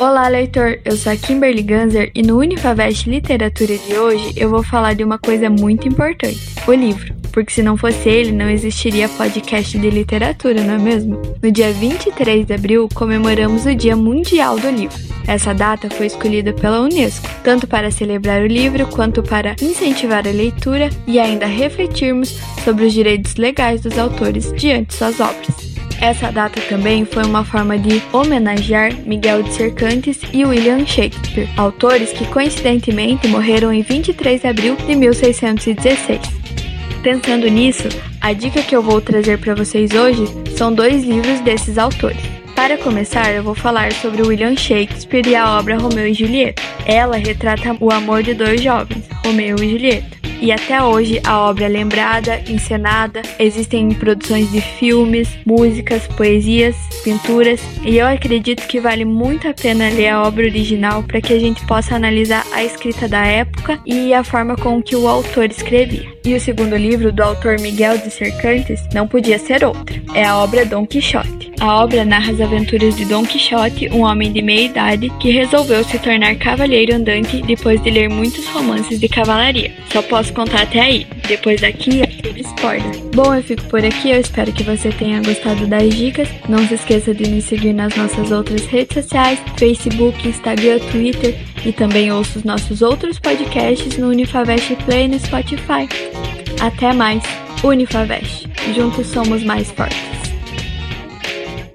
Olá, leitor! Eu sou a Kimberly Ganzer e no Unifavest Literatura de hoje eu vou falar de uma coisa muito importante: o livro. Porque se não fosse ele, não existiria podcast de literatura, não é mesmo? No dia 23 de abril, comemoramos o Dia Mundial do Livro. Essa data foi escolhida pela Unesco, tanto para celebrar o livro quanto para incentivar a leitura e ainda refletirmos sobre os direitos legais dos autores diante suas obras. Essa data também foi uma forma de homenagear Miguel de Cervantes e William Shakespeare, autores que coincidentemente morreram em 23 de abril de 1616. Pensando nisso, a dica que eu vou trazer para vocês hoje são dois livros desses autores. Para começar, eu vou falar sobre William Shakespeare e a obra Romeu e Julieta. Ela retrata o amor de dois jovens, Romeu e Julieta e até hoje a obra é lembrada, encenada, existem produções de filmes, músicas, poesias, pinturas, e eu acredito que vale muito a pena ler a obra original para que a gente possa analisar a escrita da época e a forma com que o autor escrevia. E o segundo livro, do autor Miguel de Cervantes, não podia ser outro. É a obra Dom Quixote. A obra narra as aventuras de Dom Quixote, um homem de meia idade que resolveu se tornar cavalheiro andante depois de ler muitos romances de cavalaria. Só posso contar até aí. Depois daqui é tudo spoiler. Bom, eu fico por aqui. Eu espero que você tenha gostado das dicas. Não se esqueça de nos seguir nas nossas outras redes sociais: Facebook, Instagram, Twitter e também ouça os nossos outros podcasts no Unifavest Play e no Spotify. Até mais, Unifavest. Juntos somos mais fortes.